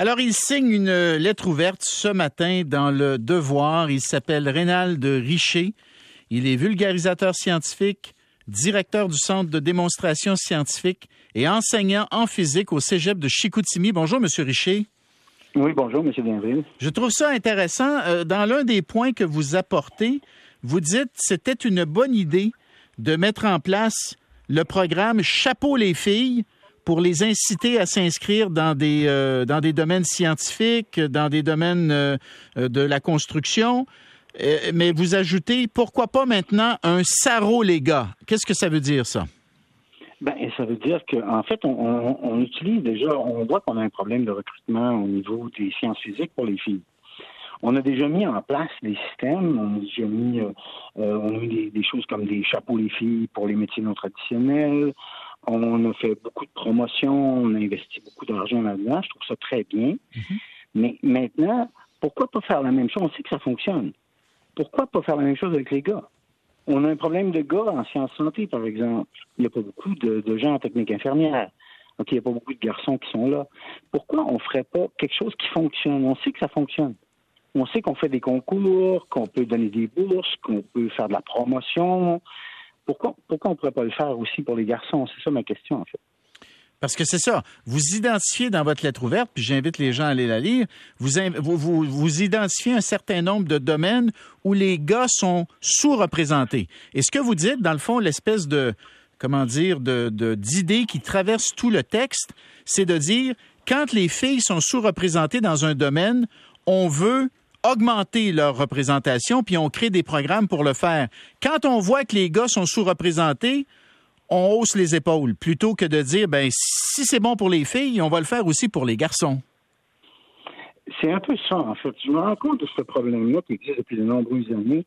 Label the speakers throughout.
Speaker 1: Alors, il signe une lettre ouverte ce matin dans le Devoir. Il s'appelle Rénald Richer. Il est vulgarisateur scientifique, directeur du Centre de démonstration scientifique et enseignant en physique au Cégep de Chicoutimi. Bonjour, Monsieur Richer.
Speaker 2: Oui, bonjour, M. Bienville.
Speaker 1: Je trouve ça intéressant. Euh, dans l'un des points que vous apportez, vous dites que c'était une bonne idée de mettre en place le programme Chapeau les filles pour les inciter à s'inscrire dans des euh, dans des domaines scientifiques, dans des domaines euh, de la construction. mais vous ajoutez pourquoi pas maintenant un sarro les gars. Qu'est-ce que ça veut dire ça?
Speaker 2: Ben, ça veut dire qu'en fait, on, utilise déjà, on voit qu'on a un problème de recrutement au niveau des sciences physiques pour les filles. On a déjà mis en place des systèmes, on a déjà mis, euh, euh, on a mis des, choses comme des chapeaux les filles pour les métiers non traditionnels. On a fait beaucoup de promotions, on a investi beaucoup d'argent là-dedans. Je trouve ça très bien. Mm-hmm. Mais maintenant, pourquoi pas faire la même chose? On sait que ça fonctionne. Pourquoi pas faire la même chose avec les gars? On a un problème de gars en sciences santé, par exemple. Il n'y a pas beaucoup de, gens en technique infirmière. Donc, il n'y a pas beaucoup de garçons qui sont là. Pourquoi on ne ferait pas quelque chose qui fonctionne? On sait que ça fonctionne. On sait qu'on fait des concours, qu'on peut donner des bourses, qu'on peut faire de la promotion. Pourquoi, on ne pourrait pas le faire aussi pour les garçons? C'est ça ma question, en fait.
Speaker 1: Parce que c'est ça. Vous identifiez dans votre lettre ouverte, puis j'invite les gens à aller la lire, vous, identifiez un certain nombre de domaines où les gars sont sous-représentés. Et ce que vous dites, dans le fond, l'espèce de, comment dire, d'idée qui traverse tout le texte, c'est de dire, quand les filles sont sous-représentées dans un domaine, on veut augmenter leur représentation, puis on crée des programmes pour le faire. Quand on voit que les gars sont sous-représentés, on hausse les épaules plutôt que de dire ben si c'est bon pour les filles, on va le faire aussi pour les garçons.
Speaker 2: C'est un peu ça, en fait. Je me rends compte de ce problème-là qui existe depuis de nombreuses années,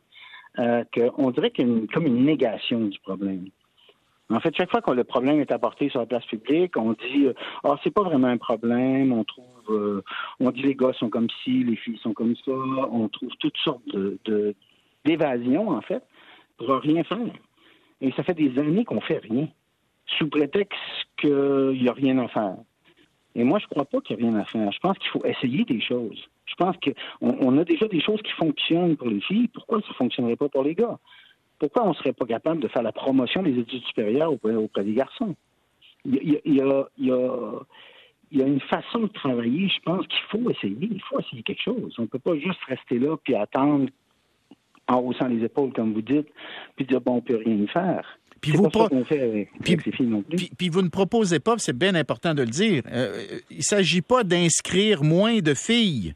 Speaker 2: euh, qu'on dirait qu'il y a comme une négation du problème. En fait, chaque fois que le problème est apporté sur la place publique, on dit Ah, oh, c'est pas vraiment un problème, on trouve euh, on dit les gars sont comme ci, les filles sont comme ça, on trouve toutes sortes de d'évasions, en fait, pour rien faire. Et ça fait des années qu'on fait rien, sous prétexte qu'il n'y a rien à faire. Et moi, je ne crois pas qu'il n'y a rien à faire. Je pense qu'il faut essayer des choses. Je pense qu'on on a déjà des choses qui fonctionnent pour les filles. Pourquoi ça ne fonctionnerait pas pour les gars? Pourquoi on ne serait pas capable de faire la promotion des études supérieures auprès, des garçons? Il y, a, il, y a, une façon de travailler, je pense qu'il faut essayer. Il faut essayer quelque chose. On ne peut pas juste rester là puis attendre en haussant les épaules, comme vous dites, puis dire, bon, on peut rien faire. Puis vous,
Speaker 1: puis, vous ne proposez pas, c'est bien important de le dire, euh, il ne s'agit pas d'inscrire moins de filles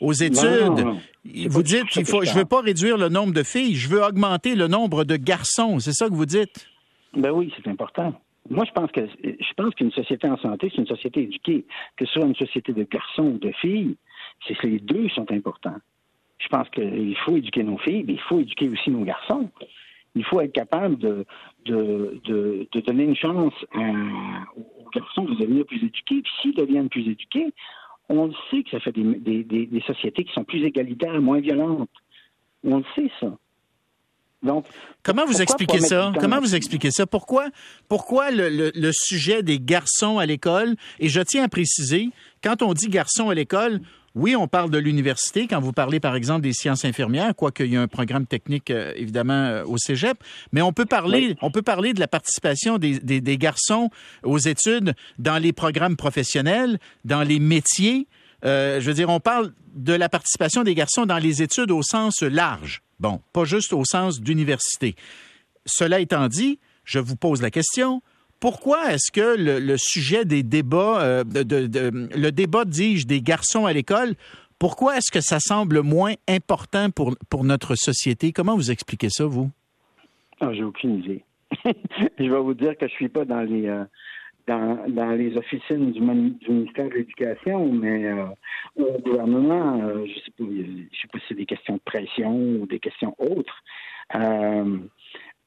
Speaker 1: aux études. Vous dites qu'il faut, je ne veux pas réduire le nombre de filles, je veux augmenter le nombre de garçons. C'est ça que vous dites?
Speaker 2: Ben oui, c'est important. Moi, je pense que je pense qu'une société en santé, c'est une société éduquée. Que ce soit une société de garçons ou de filles, c'est les deux sont importants je pense qu'il faut éduquer nos filles, mais il faut éduquer aussi nos garçons. Il faut être capable de, de, de, donner une chance aux garçons de devenir plus éduqués. Puis s'ils deviennent plus éduqués, on le sait que ça fait des, des, des, sociétés qui sont plus égalitaires, moins violentes. On le sait, ça.
Speaker 1: Donc, comment vous expliquez ça? Comment vous expliquez ça? Pourquoi pourquoi le, le, le, sujet des garçons à l'école? Et je tiens à préciser, quand on dit garçons à l'école, oui, on parle de l'université quand vous parlez, par exemple, des sciences infirmières, quoique il y a un programme technique, euh, évidemment, euh, au cégep. Mais on peut parler, on peut parler de la participation des, des, garçons aux études dans les programmes professionnels, dans les métiers. Euh, je veux dire, on parle de la participation des garçons dans les études au sens large. Bon, pas juste au sens d'université. Cela étant dit, je vous pose la question, pourquoi est-ce que le, sujet des débats, euh, le débat, dis-je, des garçons à l'école, pourquoi est-ce que ça semble moins important pour, pour notre société? Comment vous expliquez ça, vous?
Speaker 2: Ah, j'ai aucune idée. je vais vous dire que je suis pas dans les euh, dans, les officines du, ministère de l'Éducation, mais euh, au gouvernement, je sais pas, je sais pas si c'est des questions de pression ou des questions autres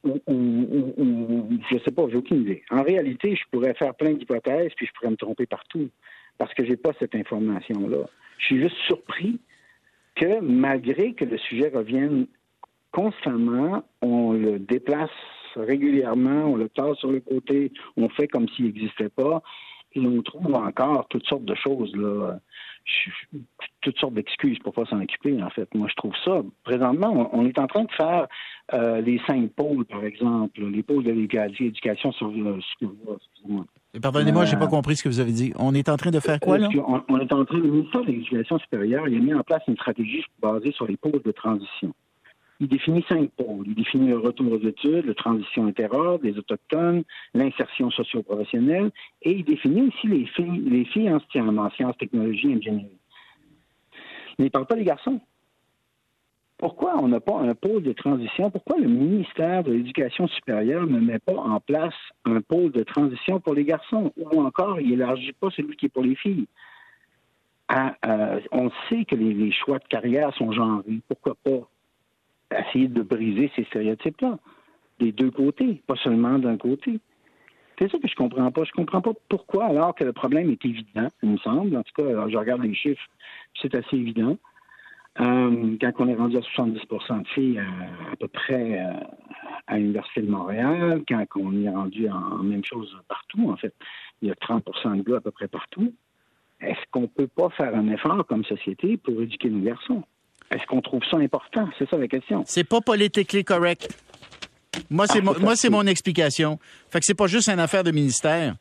Speaker 2: ou, je sais pas, j'ai aucune idée. En réalité, je pourrais faire plein d'hypothèses, puis je pourrais me tromper partout, parce que j'ai pas cette information-là. Je suis juste surpris que malgré que le sujet revienne constamment, on le déplace régulièrement, on le tasse sur le côté, on fait comme s'il n'existait pas, Et on trouve encore toutes sortes de choses, là, toutes sortes d'excuses pour pas s'en occuper, en fait. Moi, je trouve ça. Présentement, on est en train de faire euh, les cinq pôles, par exemple, les pôles de l'éducation sur le
Speaker 1: Pardonnez-moi, je n'ai pas euh, compris ce que vous avez dit. On est en train de faire quoi, là?
Speaker 2: On, est en train, le ministère de l'Éducation supérieure, il a mis en place une stratégie basée sur les pôles de transition. Il définit cinq pôles. Il définit le retour aux études, la transition interordre, les autochtones, l'insertion socio-professionnelle, et il définit aussi les filles, les filles en en sciences, technologies, ingénierie. Mais il ne parle pas des garçons. Pourquoi on n'a pas un pôle de transition? Pourquoi le ministère de l'Éducation supérieure ne met pas en place un pôle de transition pour les garçons? Ou encore, il n'élargit pas celui qui est pour les filles? Euh, on sait que les, choix de carrière sont genrés. Pourquoi pas? Essayer de briser ces stéréotypes-là? Des deux côtés, pas seulement d'un côté. C'est ça que je comprends pas. Je comprends pas pourquoi, alors que le problème est évident, il me semble. En tout cas, je regarde les chiffres, c'est assez évident. Euh, quand on est rendu à 70% de filles à, peu près euh, à l'Université de Montréal, quand on est rendu en, même chose partout, en fait, il y a 30% de gars à peu près partout, est-ce qu'on peut pas faire un effort comme société pour éduquer nos garçons? Est-ce qu'on trouve ça important? C'est ça la question.
Speaker 1: C'est pas politiquement correct. Moi, c'est ah, moi, c'est mon explication. Fait que c'est pas juste une affaire de ministère.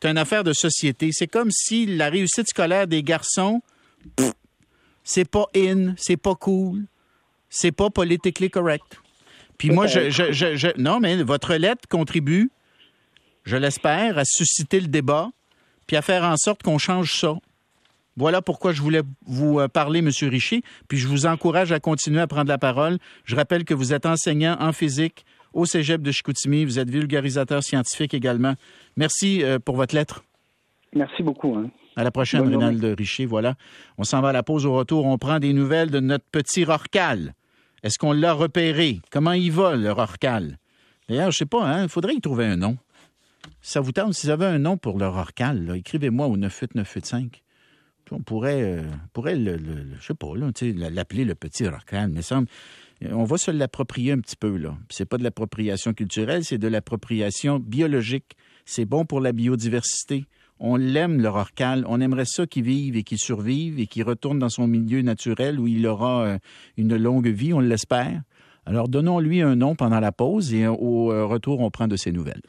Speaker 1: C'est une affaire de société. C'est comme si la réussite scolaire des garçons, c'est pas in, c'est pas cool, c'est pas politically correct. Puis moi, je, je, je, non, mais votre lettre contribue, je l'espère, à susciter le débat, puis à faire en sorte qu'on change ça. Voilà pourquoi je voulais vous euh, parler, M. Richer, puis je vous encourage à continuer à prendre la parole. Je rappelle que vous êtes enseignant en physique au Cégep de Chicoutimi. Vous êtes vulgarisateur scientifique également. Merci euh, pour votre lettre.
Speaker 2: Merci beaucoup. Hein.
Speaker 1: À la prochaine, de Richer. Voilà. On s'en va à la pause au retour. On prend des nouvelles de notre petit Rorcal. Est-ce qu'on l'a repéré? Comment il va, le Rorcal? D'ailleurs, je sais pas, hein? Il faudrait y trouver un nom. Ça vous tente, si vous avez un nom pour le Rorcal, écrivez-moi au 98985. On pourrait, euh, pourrait le, je sais pas, l'appeler le petit Rorcal, mais semble. On va se l'approprier un petit peu, là. C'est pas de l'appropriation culturelle, c'est de l'appropriation biologique. C'est bon pour la biodiversité. On l'aime, le rorcal. On aimerait ça qu'il vive et qu'il survive et qu'il retourne dans son milieu naturel où il aura euh, une longue vie, on l'espère. Alors, donnons-lui un nom pendant la pause et au euh, retour, on prend de ses nouvelles.